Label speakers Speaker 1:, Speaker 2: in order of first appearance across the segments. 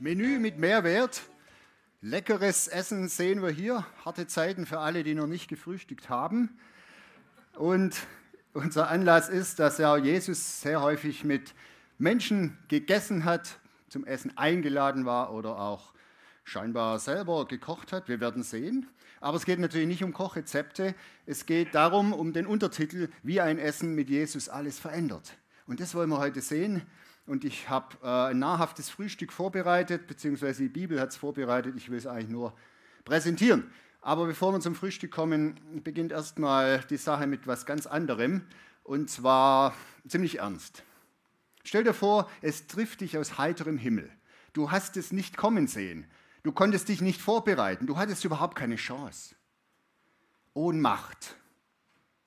Speaker 1: Menü mit Mehrwert. Leckeres Essen sehen wir hier. Harte Zeiten für alle, die noch nicht gefrühstückt haben. Und unser Anlass ist, dass ja Jesus sehr häufig mit Menschen gegessen hat, zum Essen eingeladen war oder auch scheinbar selber gekocht hat. Wir werden sehen. Aber es geht natürlich nicht um Kochrezepte. Es geht darum, um den Untertitel, wie ein Essen mit Jesus alles verändert. Und das wollen wir heute sehen und ich habe äh, ein nahrhaftes Frühstück vorbereitet, beziehungsweise die Bibel hat es vorbereitet. Ich will es eigentlich nur präsentieren. Aber bevor wir zum Frühstück kommen, beginnt erstmal die Sache mit was ganz anderem und zwar ziemlich ernst. Stell dir vor, es trifft dich aus heiterem Himmel. Du hast es nicht kommen sehen. Du konntest dich nicht vorbereiten. Du hattest überhaupt keine Chance. Ohnmacht,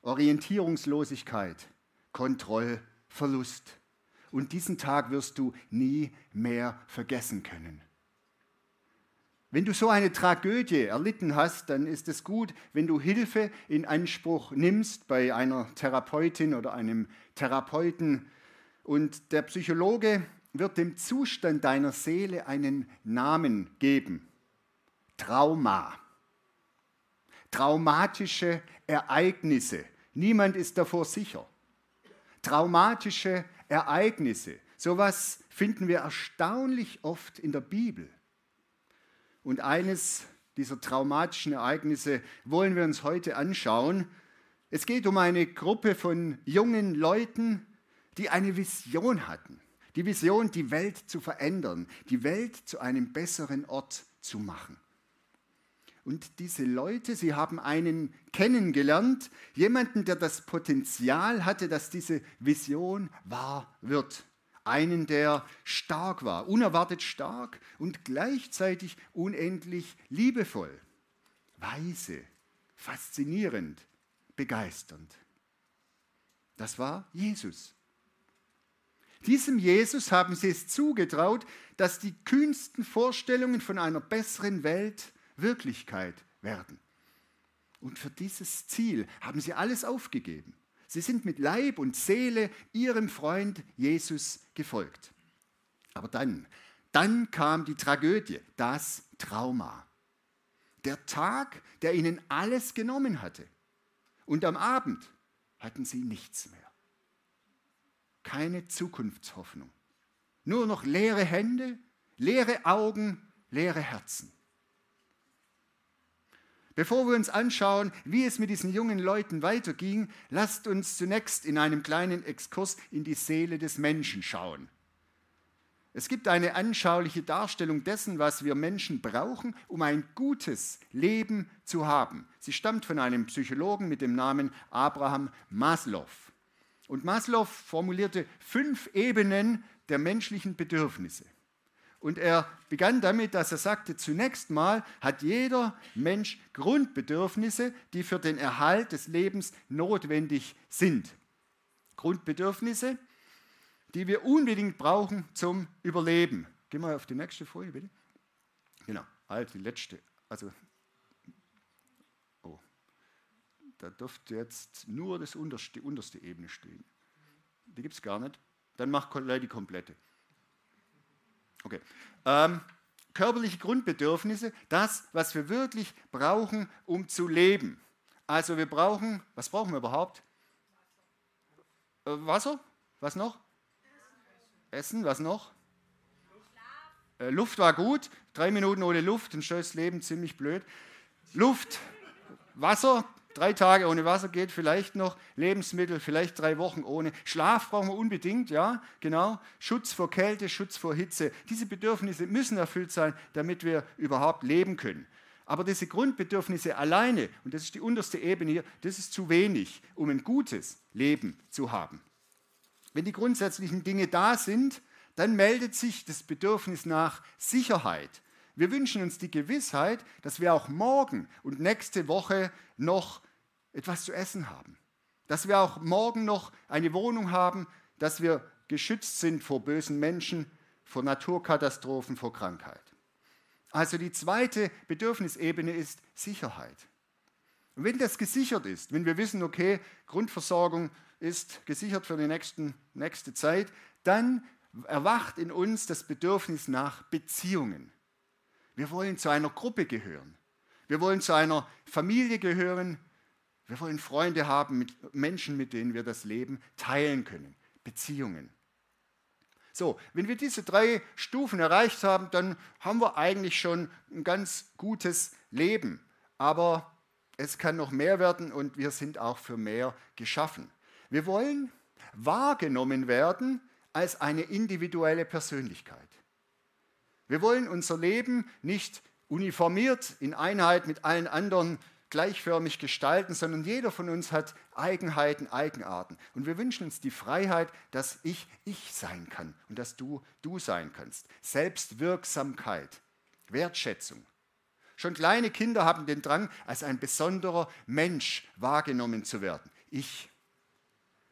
Speaker 1: Orientierungslosigkeit, Kontrollverlust und diesen Tag wirst du nie mehr vergessen können. Wenn du so eine Tragödie erlitten hast, dann ist es gut, wenn du Hilfe in Anspruch nimmst bei einer Therapeutin oder einem Therapeuten. Und der Psychologe wird dem Zustand deiner Seele einen Namen geben. Trauma. Traumatische Ereignisse. Niemand ist davor sicher. Traumatische Ereignisse. Sowas finden wir erstaunlich oft in der Bibel. Und eines dieser traumatischen Ereignisse wollen wir uns heute anschauen. Es geht um eine Gruppe von jungen Leuten, die eine Vision hatten. Die Vision, die Welt zu verändern, die Welt zu einem besseren Ort zu machen. Und diese Leute, sie haben einen kennengelernt, jemanden, der das Potenzial hatte, dass diese Vision wahr wird. Einen, der stark war, unerwartet stark und gleichzeitig unendlich liebevoll. Weise, faszinierend, begeisternd. Das war Jesus. Diesem Jesus haben sie es zugetraut, dass die kühnsten Vorstellungen von einer besseren Welt Wirklichkeit werden. Und für dieses Ziel haben sie alles aufgegeben. Sie sind mit Leib und Seele ihrem Freund Jesus gefolgt. Aber dann, dann kam die Tragödie, das Trauma. Der Tag, der ihnen alles genommen hatte. Und am Abend hatten sie nichts mehr. Keine Zukunftshoffnung. Nur noch leere Hände, leere Augen, leere Herzen. Bevor wir uns anschauen, wie es mit diesen jungen Leuten weiterging, lasst uns zunächst in einem kleinen Exkurs in die Seele des Menschen schauen. Es gibt eine anschauliche Darstellung dessen, was wir Menschen brauchen, um ein gutes Leben zu haben. Sie stammt von einem Psychologen mit dem Namen Abraham Maslow. Und Maslow formulierte fünf Ebenen der menschlichen Bedürfnisse. Und er begann damit, dass er sagte, zunächst mal hat jeder Mensch Grundbedürfnisse, die für den Erhalt des Lebens notwendig sind. Grundbedürfnisse, die wir unbedingt brauchen zum Überleben. Geh mal auf die nächste Folie, bitte. Genau, halt die letzte. Also, oh, da dürfte jetzt nur das unterste, die unterste Ebene stehen. Die gibt es gar nicht. Dann mach die komplette. Okay. Ähm, körperliche Grundbedürfnisse, das, was wir wirklich brauchen, um zu leben. Also wir brauchen, was brauchen wir überhaupt? Äh, Wasser? Was noch? Essen, was noch? Äh, Luft war gut. Drei Minuten ohne Luft, ein schönes Leben, ziemlich blöd. Luft, Wasser, Drei Tage ohne Wasser geht vielleicht noch, Lebensmittel vielleicht drei Wochen ohne. Schlaf brauchen wir unbedingt, ja, genau. Schutz vor Kälte, Schutz vor Hitze. Diese Bedürfnisse müssen erfüllt sein, damit wir überhaupt leben können. Aber diese Grundbedürfnisse alleine, und das ist die unterste Ebene hier, das ist zu wenig, um ein gutes Leben zu haben. Wenn die grundsätzlichen Dinge da sind, dann meldet sich das Bedürfnis nach Sicherheit. Wir wünschen uns die Gewissheit, dass wir auch morgen und nächste Woche noch etwas zu essen haben. Dass wir auch morgen noch eine Wohnung haben, dass wir geschützt sind vor bösen Menschen, vor Naturkatastrophen, vor Krankheit. Also die zweite Bedürfnisebene ist Sicherheit. Und wenn das gesichert ist, wenn wir wissen, okay, Grundversorgung ist gesichert für die nächsten, nächste Zeit, dann erwacht in uns das Bedürfnis nach Beziehungen. Wir wollen zu einer Gruppe gehören. Wir wollen zu einer Familie gehören. Wir wollen Freunde haben, mit Menschen, mit denen wir das Leben teilen können. Beziehungen. So, wenn wir diese drei Stufen erreicht haben, dann haben wir eigentlich schon ein ganz gutes Leben. Aber es kann noch mehr werden und wir sind auch für mehr geschaffen. Wir wollen wahrgenommen werden als eine individuelle Persönlichkeit. Wir wollen unser Leben nicht uniformiert in Einheit mit allen anderen gleichförmig gestalten, sondern jeder von uns hat Eigenheiten, Eigenarten. Und wir wünschen uns die Freiheit, dass ich ich sein kann und dass du du sein kannst. Selbstwirksamkeit, Wertschätzung. Schon kleine Kinder haben den Drang, als ein besonderer Mensch wahrgenommen zu werden. Ich.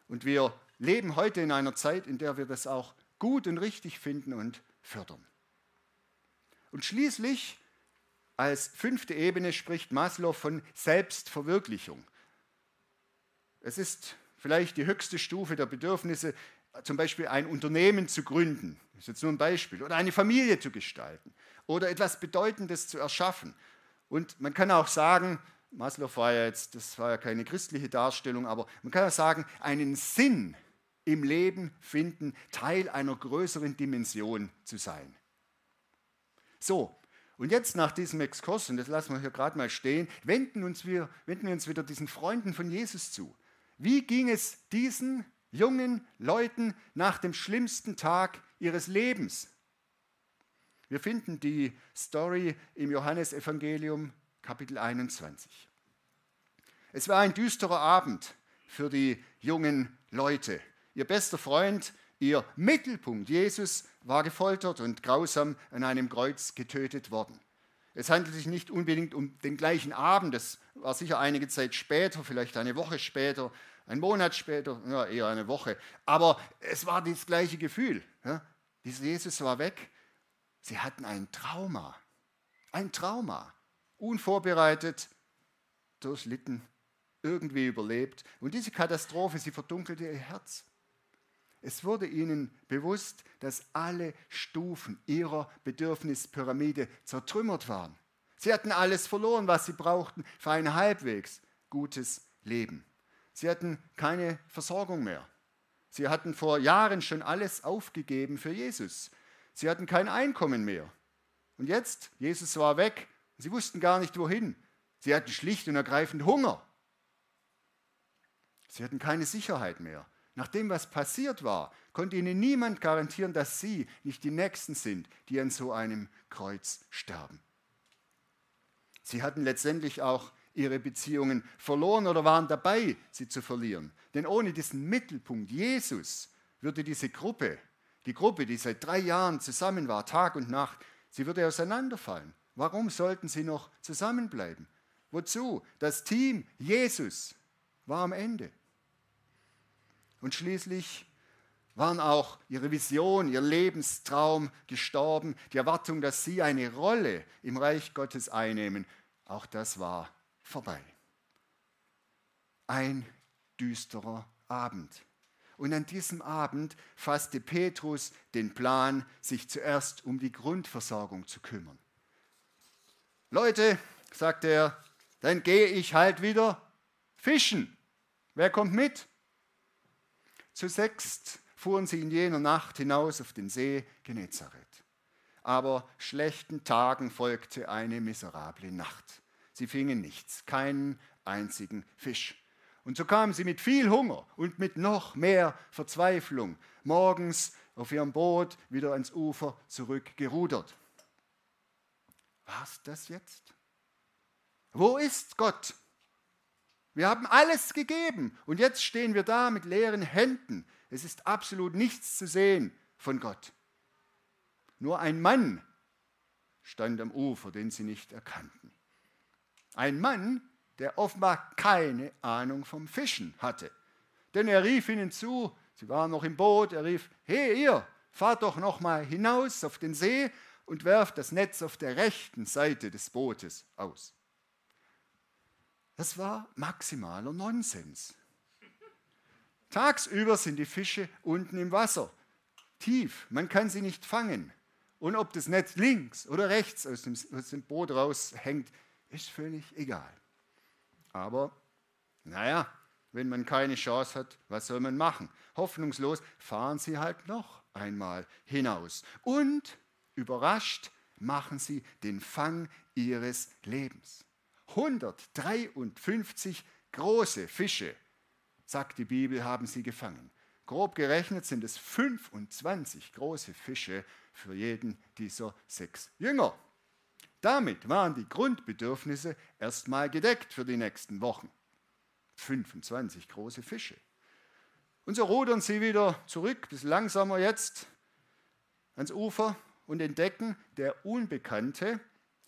Speaker 1: Und wir leben heute in einer Zeit, in der wir das auch gut und richtig finden und fördern. Und schließlich als fünfte Ebene spricht Maslow von Selbstverwirklichung. Es ist vielleicht die höchste Stufe der Bedürfnisse, zum Beispiel ein Unternehmen zu gründen, das ist jetzt nur ein Beispiel, oder eine Familie zu gestalten oder etwas Bedeutendes zu erschaffen. Und man kann auch sagen, Maslow war ja jetzt, das war ja keine christliche Darstellung, aber man kann auch sagen, einen Sinn im Leben finden, Teil einer größeren Dimension zu sein. So, und jetzt nach diesem Exkurs, und das lassen wir hier gerade mal stehen, wenden, uns wir, wenden wir uns wieder diesen Freunden von Jesus zu. Wie ging es diesen jungen Leuten nach dem schlimmsten Tag ihres Lebens? Wir finden die Story im Johannesevangelium Kapitel 21. Es war ein düsterer Abend für die jungen Leute. Ihr bester Freund Ihr Mittelpunkt, Jesus, war gefoltert und grausam an einem Kreuz getötet worden. Es handelt sich nicht unbedingt um den gleichen Abend, das war sicher einige Zeit später, vielleicht eine Woche später, ein Monat später, ja, eher eine Woche. Aber es war das gleiche Gefühl. Ja? Dieser Jesus war weg. Sie hatten ein Trauma. Ein Trauma. Unvorbereitet, durchlitten, irgendwie überlebt. Und diese Katastrophe, sie verdunkelte ihr Herz. Es wurde ihnen bewusst, dass alle Stufen ihrer Bedürfnispyramide zertrümmert waren. Sie hatten alles verloren, was sie brauchten für ein halbwegs gutes Leben. Sie hatten keine Versorgung mehr. Sie hatten vor Jahren schon alles aufgegeben für Jesus. Sie hatten kein Einkommen mehr. Und jetzt, Jesus war weg, sie wussten gar nicht wohin. Sie hatten schlicht und ergreifend Hunger. Sie hatten keine Sicherheit mehr. Nach dem, was passiert war, konnte ihnen niemand garantieren, dass sie nicht die Nächsten sind, die an so einem Kreuz sterben. Sie hatten letztendlich auch ihre Beziehungen verloren oder waren dabei, sie zu verlieren. Denn ohne diesen Mittelpunkt Jesus würde diese Gruppe, die Gruppe, die seit drei Jahren zusammen war, Tag und Nacht, sie würde auseinanderfallen. Warum sollten sie noch zusammenbleiben? Wozu? Das Team Jesus war am Ende. Und schließlich waren auch ihre Vision, ihr Lebenstraum gestorben, die Erwartung, dass sie eine Rolle im Reich Gottes einnehmen, auch das war vorbei. Ein düsterer Abend. Und an diesem Abend fasste Petrus den Plan, sich zuerst um die Grundversorgung zu kümmern. Leute, sagt er, dann gehe ich halt wieder fischen. Wer kommt mit? Zu sechst fuhren sie in jener Nacht hinaus auf den See Genezareth. Aber schlechten Tagen folgte eine miserable Nacht. Sie fingen nichts, keinen einzigen Fisch. Und so kamen sie mit viel Hunger und mit noch mehr Verzweiflung morgens auf ihrem Boot wieder ans Ufer zurückgerudert. Was das jetzt? Wo ist Gott? Wir haben alles gegeben und jetzt stehen wir da mit leeren Händen. Es ist absolut nichts zu sehen von Gott. Nur ein Mann stand am Ufer, den sie nicht erkannten. Ein Mann, der offenbar keine Ahnung vom Fischen hatte. Denn er rief ihnen zu, sie waren noch im Boot, er rief, hey ihr, fahrt doch noch mal hinaus auf den See und werft das Netz auf der rechten Seite des Bootes aus. Das war maximaler Nonsens. Tagsüber sind die Fische unten im Wasser, tief, man kann sie nicht fangen. Und ob das Netz links oder rechts aus dem, aus dem Boot raushängt, ist völlig egal. Aber, naja, wenn man keine Chance hat, was soll man machen? Hoffnungslos fahren sie halt noch einmal hinaus. Und, überrascht, machen sie den Fang ihres Lebens. 153 große Fische, sagt die Bibel, haben sie gefangen. Grob gerechnet sind es 25 große Fische für jeden dieser sechs Jünger. Damit waren die Grundbedürfnisse erstmal gedeckt für die nächsten Wochen. 25 große Fische. Und so rudern sie wieder zurück, bis langsamer jetzt, ans Ufer und entdecken, der Unbekannte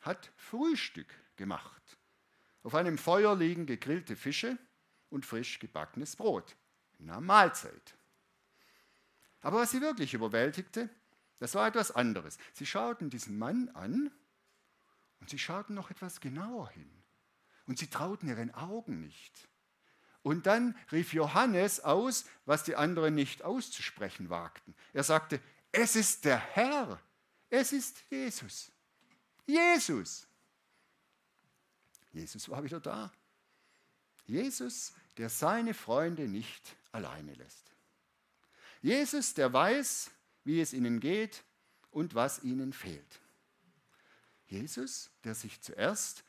Speaker 1: hat Frühstück gemacht. Auf einem Feuer liegen gegrillte Fische und frisch gebackenes Brot. Na Mahlzeit. Aber was sie wirklich überwältigte, das war etwas anderes. Sie schauten diesen Mann an und sie schauten noch etwas genauer hin. Und sie trauten ihren Augen nicht. Und dann rief Johannes aus, was die anderen nicht auszusprechen wagten. Er sagte, es ist der Herr, es ist Jesus. Jesus. Jesus war wieder da. Jesus, der seine Freunde nicht alleine lässt. Jesus, der weiß, wie es ihnen geht und was ihnen fehlt. Jesus, der sich zuerst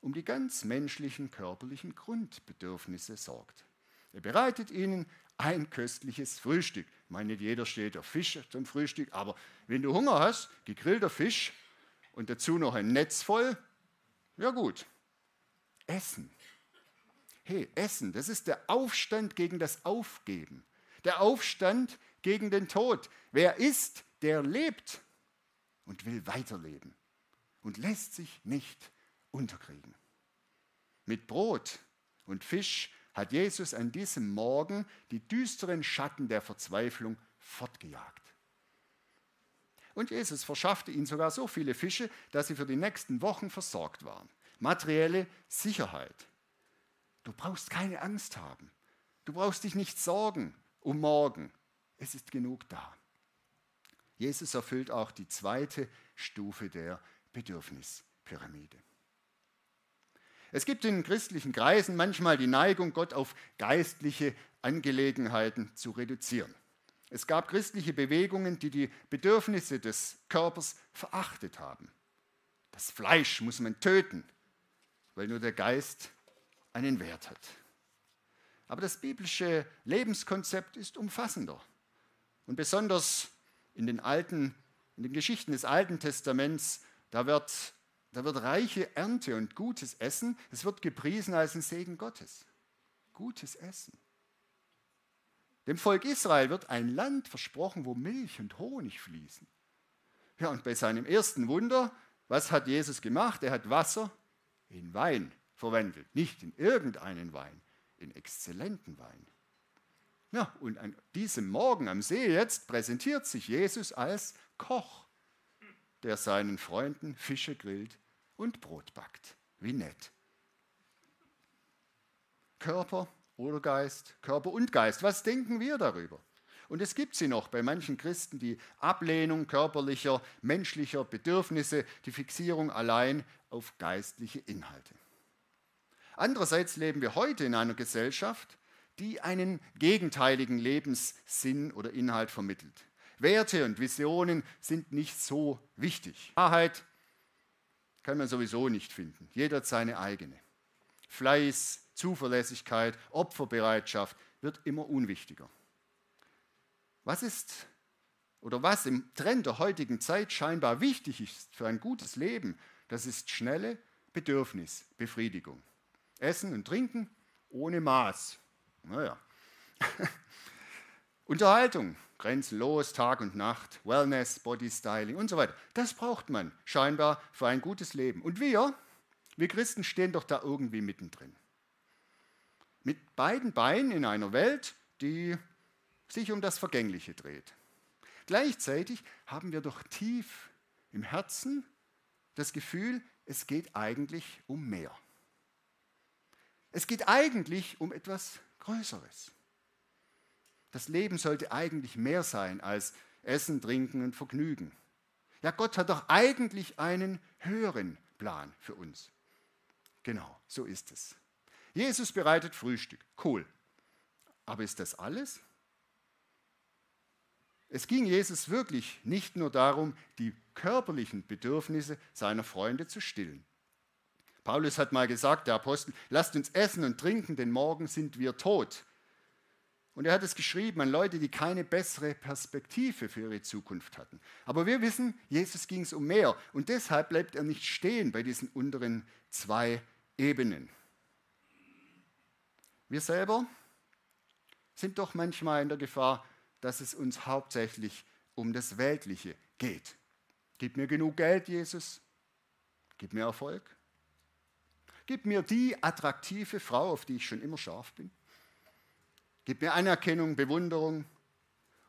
Speaker 1: um die ganz menschlichen körperlichen Grundbedürfnisse sorgt. Er bereitet ihnen ein köstliches Frühstück. Ich meine, nicht jeder steht auf Fisch zum Frühstück, aber wenn du Hunger hast, gegrillter Fisch und dazu noch ein Netz voll, ja gut. Essen. Hey, Essen, das ist der Aufstand gegen das Aufgeben der Aufstand gegen den Tod. Wer isst, der lebt und will weiterleben und lässt sich nicht unterkriegen. Mit Brot und Fisch hat Jesus an diesem Morgen die düsteren Schatten der Verzweiflung fortgejagt. Und Jesus verschaffte ihnen sogar so viele Fische, dass sie für die nächsten Wochen versorgt waren. Materielle Sicherheit. Du brauchst keine Angst haben. Du brauchst dich nicht sorgen um morgen. Es ist genug da. Jesus erfüllt auch die zweite Stufe der Bedürfnispyramide. Es gibt in christlichen Kreisen manchmal die Neigung, Gott auf geistliche Angelegenheiten zu reduzieren. Es gab christliche Bewegungen, die die Bedürfnisse des Körpers verachtet haben. Das Fleisch muss man töten, weil nur der Geist einen Wert hat. Aber das biblische Lebenskonzept ist umfassender. Und besonders in den alten, in den Geschichten des Alten Testaments, da wird, da wird reiche Ernte und gutes Essen, es wird gepriesen als ein Segen Gottes. Gutes Essen. Dem Volk Israel wird ein Land versprochen, wo Milch und Honig fließen. Ja, und bei seinem ersten Wunder, was hat Jesus gemacht? Er hat Wasser in Wein verwandelt, nicht in irgendeinen Wein, in exzellenten Wein. Ja, und an diesem Morgen am See jetzt präsentiert sich Jesus als Koch, der seinen Freunden Fische grillt und Brot backt. Wie nett. Körper oder Geist, Körper und Geist, was denken wir darüber? Und es gibt sie noch bei manchen Christen, die Ablehnung körperlicher, menschlicher Bedürfnisse, die Fixierung allein auf geistliche Inhalte. Andererseits leben wir heute in einer Gesellschaft, die einen gegenteiligen Lebenssinn oder Inhalt vermittelt. Werte und Visionen sind nicht so wichtig. Wahrheit kann man sowieso nicht finden. Jeder hat seine eigene. Fleiß, Zuverlässigkeit, Opferbereitschaft wird immer unwichtiger. Was ist oder was im Trend der heutigen Zeit scheinbar wichtig ist für ein gutes Leben, das ist schnelle Bedürfnisbefriedigung. Essen und Trinken ohne Maß. Naja. Unterhaltung, grenzenlos, Tag und Nacht, Wellness, Body Styling und so weiter. Das braucht man scheinbar für ein gutes Leben. Und wir, wir Christen stehen doch da irgendwie mittendrin. Mit beiden Beinen in einer Welt, die sich um das Vergängliche dreht. Gleichzeitig haben wir doch tief im Herzen das Gefühl, es geht eigentlich um mehr. Es geht eigentlich um etwas Größeres. Das Leben sollte eigentlich mehr sein als Essen, Trinken und Vergnügen. Ja, Gott hat doch eigentlich einen höheren Plan für uns. Genau, so ist es. Jesus bereitet Frühstück. Cool. Aber ist das alles? Es ging Jesus wirklich nicht nur darum, die körperlichen Bedürfnisse seiner Freunde zu stillen. Paulus hat mal gesagt, der Apostel, lasst uns essen und trinken, denn morgen sind wir tot. Und er hat es geschrieben an Leute, die keine bessere Perspektive für ihre Zukunft hatten. Aber wir wissen, Jesus ging es um mehr. Und deshalb bleibt er nicht stehen bei diesen unteren zwei Ebenen. Wir selber sind doch manchmal in der Gefahr, dass es uns hauptsächlich um das Weltliche geht. Gib mir genug Geld, Jesus. Gib mir Erfolg. Gib mir die attraktive Frau, auf die ich schon immer scharf bin. Gib mir Anerkennung, Bewunderung.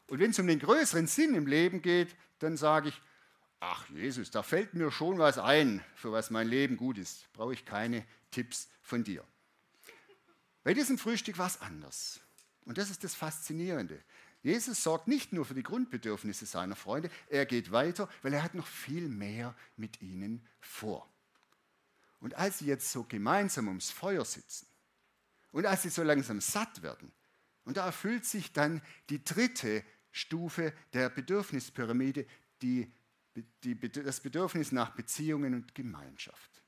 Speaker 1: Und wenn es um den größeren Sinn im Leben geht, dann sage ich, ach Jesus, da fällt mir schon was ein, für was mein Leben gut ist. Brauche ich keine Tipps von dir. Bei diesem Frühstück war es anders. Und das ist das Faszinierende. Jesus sorgt nicht nur für die Grundbedürfnisse seiner Freunde, er geht weiter, weil er hat noch viel mehr mit ihnen vor. Und als sie jetzt so gemeinsam ums Feuer sitzen und als sie so langsam satt werden, und da erfüllt sich dann die dritte Stufe der Bedürfnispyramide, die, die, das Bedürfnis nach Beziehungen und Gemeinschaft.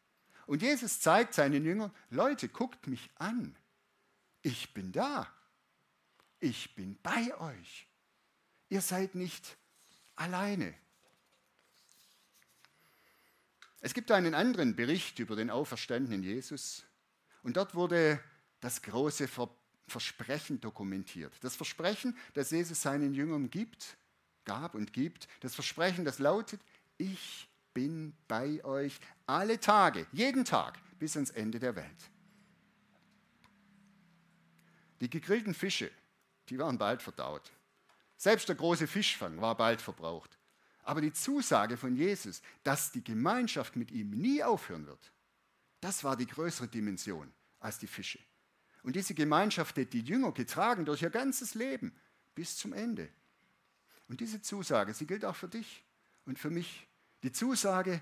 Speaker 1: Und Jesus zeigt seinen Jüngern, Leute, guckt mich an. Ich bin da ich bin bei euch. Ihr seid nicht alleine. Es gibt einen anderen Bericht über den auferstandenen Jesus und dort wurde das große Versprechen dokumentiert. Das Versprechen, das Jesus seinen Jüngern gibt, gab und gibt, das Versprechen, das lautet, ich bin bei euch alle Tage, jeden Tag bis ans Ende der Welt. Die gegrillten Fische, die waren bald verdaut. Selbst der große Fischfang war bald verbraucht. Aber die Zusage von Jesus, dass die Gemeinschaft mit ihm nie aufhören wird, das war die größere Dimension als die Fische. Und diese Gemeinschaft hat die Jünger getragen durch ihr ganzes Leben bis zum Ende. Und diese Zusage, sie gilt auch für dich und für mich. Die Zusage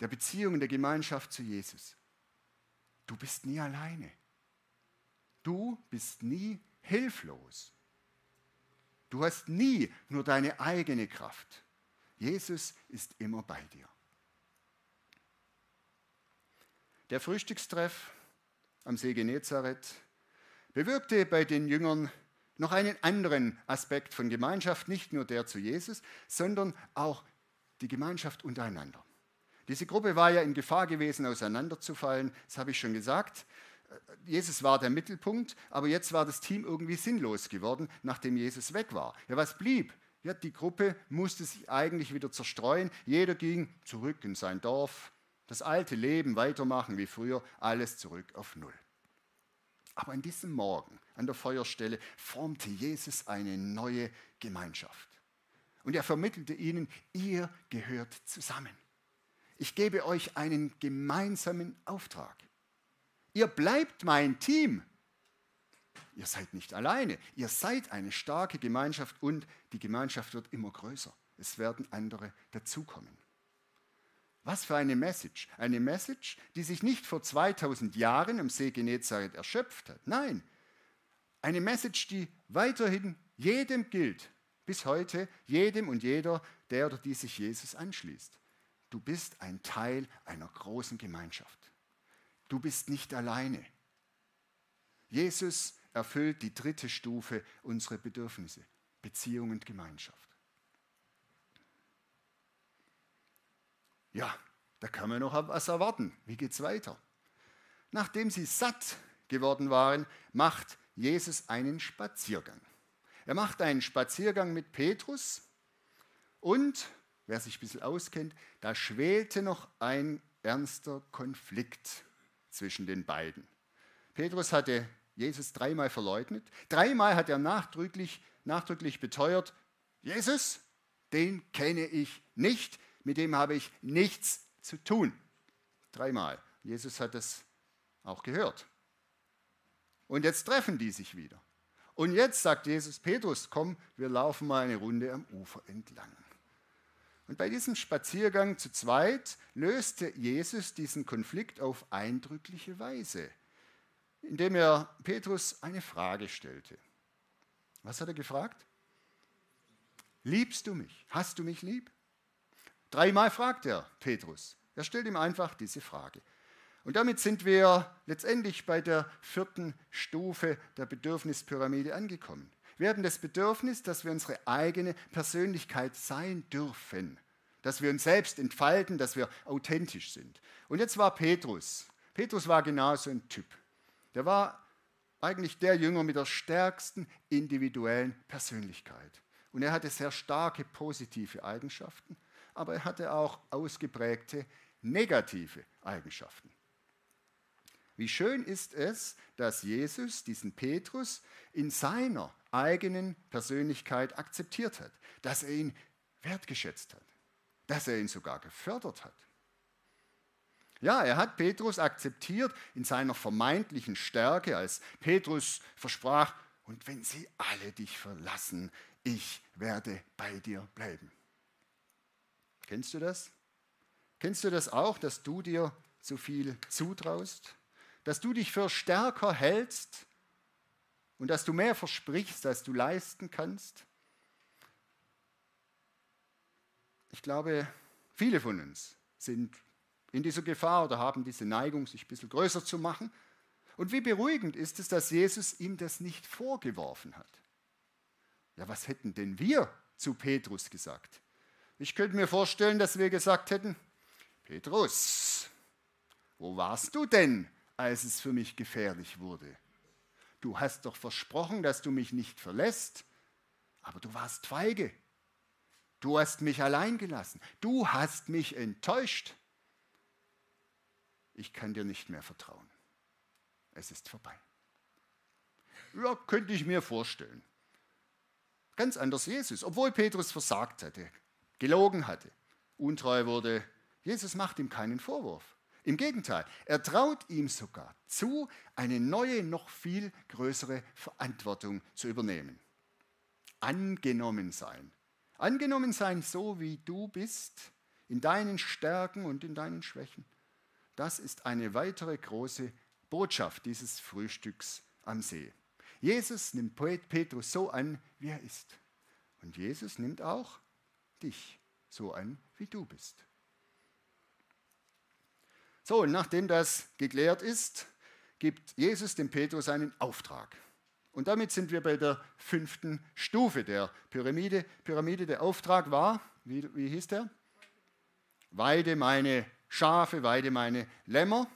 Speaker 1: der Beziehung und der Gemeinschaft zu Jesus. Du bist nie alleine. Du bist nie hilflos. Du hast nie nur deine eigene Kraft. Jesus ist immer bei dir. Der Frühstückstreff am See Genezareth bewirkte bei den Jüngern noch einen anderen Aspekt von Gemeinschaft, nicht nur der zu Jesus, sondern auch die Gemeinschaft untereinander. Diese Gruppe war ja in Gefahr gewesen, auseinanderzufallen, das habe ich schon gesagt. Jesus war der Mittelpunkt, aber jetzt war das Team irgendwie sinnlos geworden, nachdem Jesus weg war. Ja, was blieb? Ja, die Gruppe musste sich eigentlich wieder zerstreuen. Jeder ging zurück in sein Dorf, das alte Leben weitermachen wie früher, alles zurück auf Null. Aber an diesem Morgen an der Feuerstelle formte Jesus eine neue Gemeinschaft. Und er vermittelte ihnen, ihr gehört zusammen. Ich gebe euch einen gemeinsamen Auftrag. Ihr bleibt mein Team. Ihr seid nicht alleine. Ihr seid eine starke Gemeinschaft und die Gemeinschaft wird immer größer. Es werden andere dazukommen. Was für eine Message. Eine Message, die sich nicht vor 2000 Jahren am See Genezareth erschöpft hat. Nein, eine Message, die weiterhin jedem gilt, bis heute, jedem und jeder, der oder die sich Jesus anschließt. Du bist ein Teil einer großen Gemeinschaft. Du bist nicht alleine. Jesus erfüllt die dritte Stufe unserer Bedürfnisse, Beziehung und Gemeinschaft. Ja, da kann man noch was erwarten. Wie geht es weiter? Nachdem sie satt geworden waren, macht Jesus einen Spaziergang. Er macht einen Spaziergang mit Petrus und, wer sich ein bisschen auskennt, da schwelte noch ein ernster Konflikt zwischen den beiden. Petrus hatte Jesus dreimal verleugnet. Dreimal hat er nachdrücklich, nachdrücklich beteuert, Jesus, den kenne ich nicht, mit dem habe ich nichts zu tun. Dreimal. Jesus hat es auch gehört. Und jetzt treffen die sich wieder. Und jetzt sagt Jesus, Petrus, komm, wir laufen mal eine Runde am Ufer entlang. Und bei diesem Spaziergang zu zweit löste Jesus diesen Konflikt auf eindrückliche Weise, indem er Petrus eine Frage stellte. Was hat er gefragt? Liebst du mich? Hast du mich lieb? Dreimal fragt er Petrus. Er stellt ihm einfach diese Frage. Und damit sind wir letztendlich bei der vierten Stufe der Bedürfnispyramide angekommen. Wir haben das Bedürfnis, dass wir unsere eigene Persönlichkeit sein dürfen, dass wir uns selbst entfalten, dass wir authentisch sind. Und jetzt war Petrus. Petrus war genau so ein Typ. Der war eigentlich der Jünger mit der stärksten individuellen Persönlichkeit. Und er hatte sehr starke positive Eigenschaften, aber er hatte auch ausgeprägte negative Eigenschaften. Wie schön ist es, dass Jesus diesen Petrus in seiner eigenen Persönlichkeit akzeptiert hat, dass er ihn wertgeschätzt hat, dass er ihn sogar gefördert hat. Ja, er hat Petrus akzeptiert in seiner vermeintlichen Stärke, als Petrus versprach, und wenn sie alle dich verlassen, ich werde bei dir bleiben. Kennst du das? Kennst du das auch, dass du dir zu viel zutraust? Dass du dich für stärker hältst und dass du mehr versprichst, als du leisten kannst? Ich glaube, viele von uns sind in dieser Gefahr oder haben diese Neigung, sich ein bisschen größer zu machen. Und wie beruhigend ist es, dass Jesus ihm das nicht vorgeworfen hat. Ja, was hätten denn wir zu Petrus gesagt? Ich könnte mir vorstellen, dass wir gesagt hätten, Petrus, wo warst du denn, als es für mich gefährlich wurde? Du hast doch versprochen, dass du mich nicht verlässt, aber du warst feige. Du hast mich allein gelassen. Du hast mich enttäuscht. Ich kann dir nicht mehr vertrauen. Es ist vorbei. Ja, könnte ich mir vorstellen. Ganz anders Jesus, obwohl Petrus versagt hatte, gelogen hatte, untreu wurde, Jesus macht ihm keinen Vorwurf. Im Gegenteil, er traut ihm sogar zu, eine neue, noch viel größere Verantwortung zu übernehmen. Angenommen sein. Angenommen sein, so wie du bist, in deinen Stärken und in deinen Schwächen. Das ist eine weitere große Botschaft dieses Frühstücks am See. Jesus nimmt Petrus so an, wie er ist. Und Jesus nimmt auch dich so an, wie du bist. So, und nachdem das geklärt ist, gibt Jesus dem Petrus einen Auftrag. Und damit sind wir bei der fünften Stufe der Pyramide. Pyramide, der Auftrag war, wie, wie hieß der? Weide meine Schafe, weide meine Lämmer.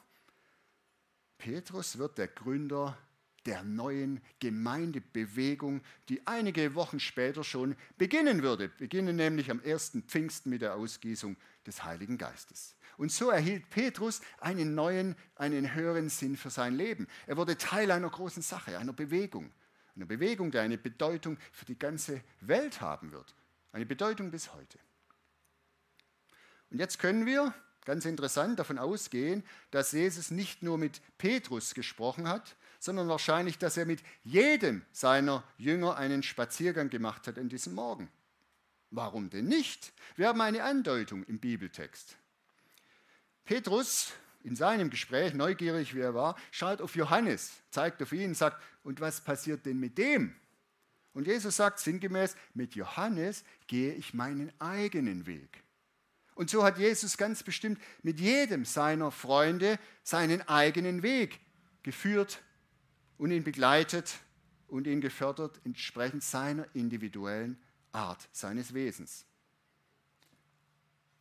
Speaker 1: Petrus wird der Gründer der neuen Gemeindebewegung, die einige Wochen später schon beginnen würde. Beginnen nämlich am ersten Pfingsten mit der Ausgießung des Heiligen Geistes. Und so erhielt Petrus einen neuen, einen höheren Sinn für sein Leben. Er wurde Teil einer großen Sache, einer Bewegung. Eine Bewegung, die eine Bedeutung für die ganze Welt haben wird. Eine Bedeutung bis heute. Und jetzt können wir ganz interessant davon ausgehen, dass Jesus nicht nur mit Petrus gesprochen hat, sondern wahrscheinlich, dass er mit jedem seiner Jünger einen Spaziergang gemacht hat an diesem Morgen. Warum denn nicht? Wir haben eine Andeutung im Bibeltext. Petrus in seinem Gespräch, neugierig wie er war, schaut auf Johannes, zeigt auf ihn und sagt, und was passiert denn mit dem? Und Jesus sagt sinngemäß, mit Johannes gehe ich meinen eigenen Weg. Und so hat Jesus ganz bestimmt mit jedem seiner Freunde seinen eigenen Weg geführt und ihn begleitet und ihn gefördert entsprechend seiner individuellen Art, seines Wesens.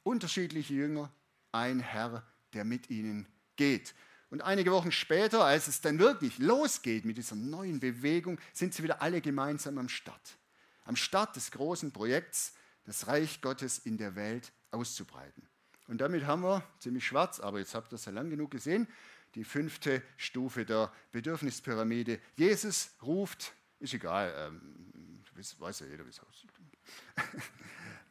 Speaker 1: Unterschiedliche Jünger, ein Herr, der mit ihnen geht. Und einige Wochen später, als es dann wirklich losgeht mit dieser neuen Bewegung, sind sie wieder alle gemeinsam am Start. am Start des großen Projekts, das Reich Gottes in der Welt auszubreiten. Und damit haben wir, ziemlich schwarz, aber jetzt habt ihr es ja lang genug gesehen, die fünfte Stufe der Bedürfnispyramide. Jesus ruft, ist egal, ähm, weiß ja jeder, wie es aussieht.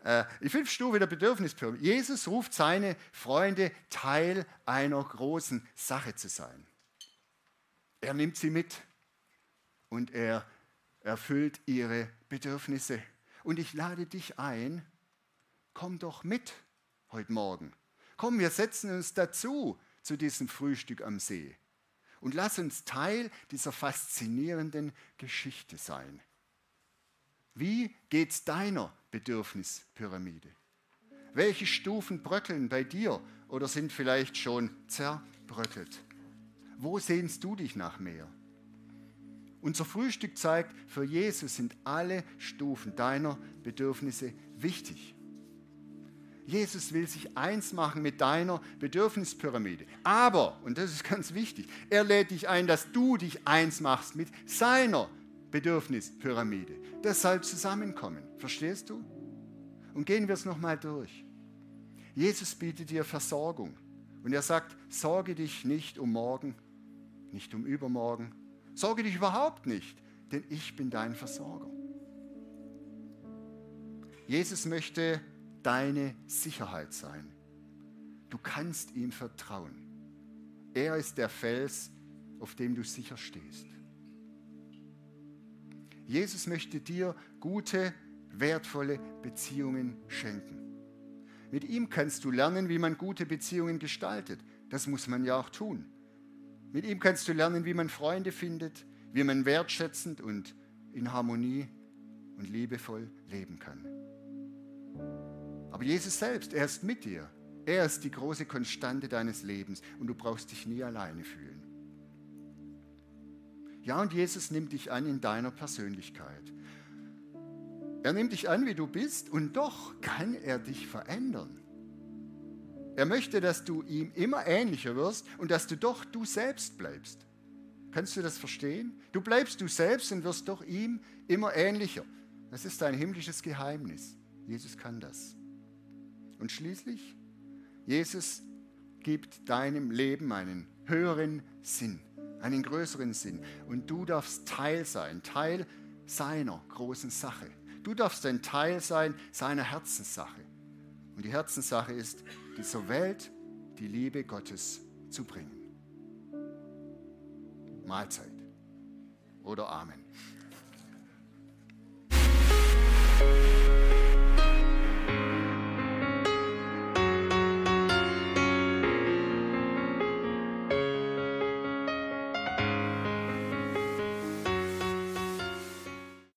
Speaker 1: Äh, die fünfte Stufe der Bedürfnispyramide. Jesus ruft seine Freunde, Teil einer großen Sache zu sein. Er nimmt sie mit und er erfüllt ihre Bedürfnisse. Und ich lade dich ein, komm doch mit heute Morgen. Komm, wir setzen uns dazu zu diesem Frühstück am See. Und lass uns Teil dieser faszinierenden Geschichte sein. Wie geht's deiner Bedürfnispyramide? Welche Stufen bröckeln bei dir oder sind vielleicht schon zerbröckelt? Wo sehnst du dich nach mehr? Unser Frühstück zeigt, für Jesus sind alle Stufen deiner Bedürfnisse wichtig. Jesus will sich eins machen mit deiner Bedürfnispyramide. Aber, und das ist ganz wichtig, er lädt dich ein, dass du dich eins machst mit seiner Bedürfnispyramide. Das soll zusammenkommen. Verstehst du? Und gehen wir es nochmal durch. Jesus bietet dir Versorgung. Und er sagt, sorge dich nicht um morgen, nicht um übermorgen. Sorge dich überhaupt nicht, denn ich bin dein Versorger. Jesus möchte deine Sicherheit sein. Du kannst ihm vertrauen. Er ist der Fels, auf dem du sicher stehst. Jesus möchte dir gute, wertvolle Beziehungen schenken. Mit ihm kannst du lernen, wie man gute Beziehungen gestaltet. Das muss man ja auch tun. Mit ihm kannst du lernen, wie man Freunde findet, wie man wertschätzend und in Harmonie und liebevoll leben kann. Aber Jesus selbst, er ist mit dir. Er ist die große Konstante deines Lebens und du brauchst dich nie alleine fühlen. Ja, und Jesus nimmt dich an in deiner Persönlichkeit. Er nimmt dich an, wie du bist, und doch kann er dich verändern. Er möchte, dass du ihm immer ähnlicher wirst und dass du doch du selbst bleibst. Kannst du das verstehen? Du bleibst du selbst und wirst doch ihm immer ähnlicher. Das ist ein himmlisches Geheimnis. Jesus kann das. Und schließlich, Jesus gibt deinem Leben einen höheren Sinn, einen größeren Sinn. Und du darfst Teil sein, Teil seiner großen Sache. Du darfst ein Teil sein seiner Herzenssache. Und die Herzenssache ist, dieser Welt die Liebe Gottes zu bringen. Mahlzeit oder Amen.